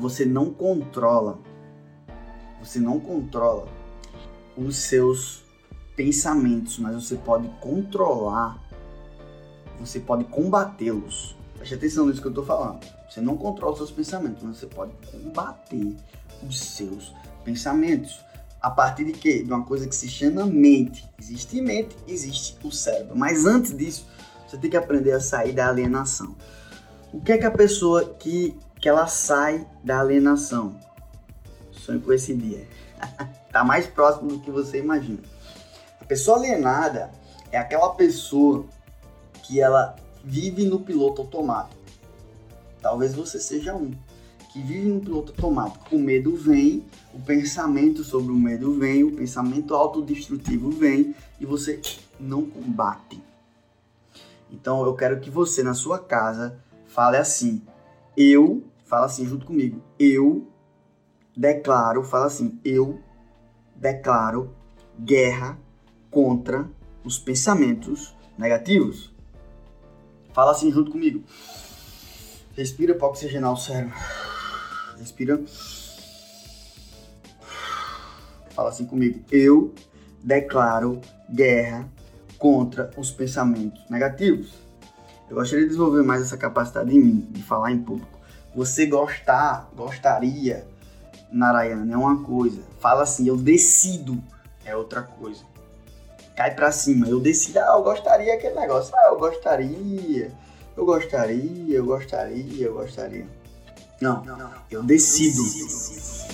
você não controla, você não controla os seus pensamentos, mas você pode controlar, você pode combatê-los. Preste atenção nisso que eu tô falando. Você não controla os seus pensamentos, mas você pode combater os seus pensamentos. A partir de quê? De uma coisa que se chama mente. Existe mente, existe o cérebro. Mas antes disso, você tem que aprender a sair da alienação. O que é que a pessoa que, que ela sai da alienação? Sonho com esse dia. tá mais próximo do que você imagina. A pessoa alienada é aquela pessoa que ela vive no piloto automático. Talvez você seja um que vive no piloto automático. O medo vem, o pensamento sobre o medo vem, o pensamento autodestrutivo vem e você não combate. Então eu quero que você na sua casa fale assim: eu, fala assim junto comigo, eu declaro, fala assim, eu declaro guerra contra os pensamentos negativos. Fala assim junto comigo. Respira para oxigenar o cérebro. Respira. Fala assim comigo. Eu declaro guerra contra os pensamentos negativos. Eu gostaria de desenvolver mais essa capacidade em mim, de falar em público. Você gostar, gostaria, Narayana, é uma coisa. Fala assim, eu decido, é outra coisa. Cai pra cima, eu decido, ah, eu gostaria aquele negócio. Ah, eu gostaria, eu gostaria, eu gostaria, eu gostaria. Não, não, não. eu decido. Eu decido.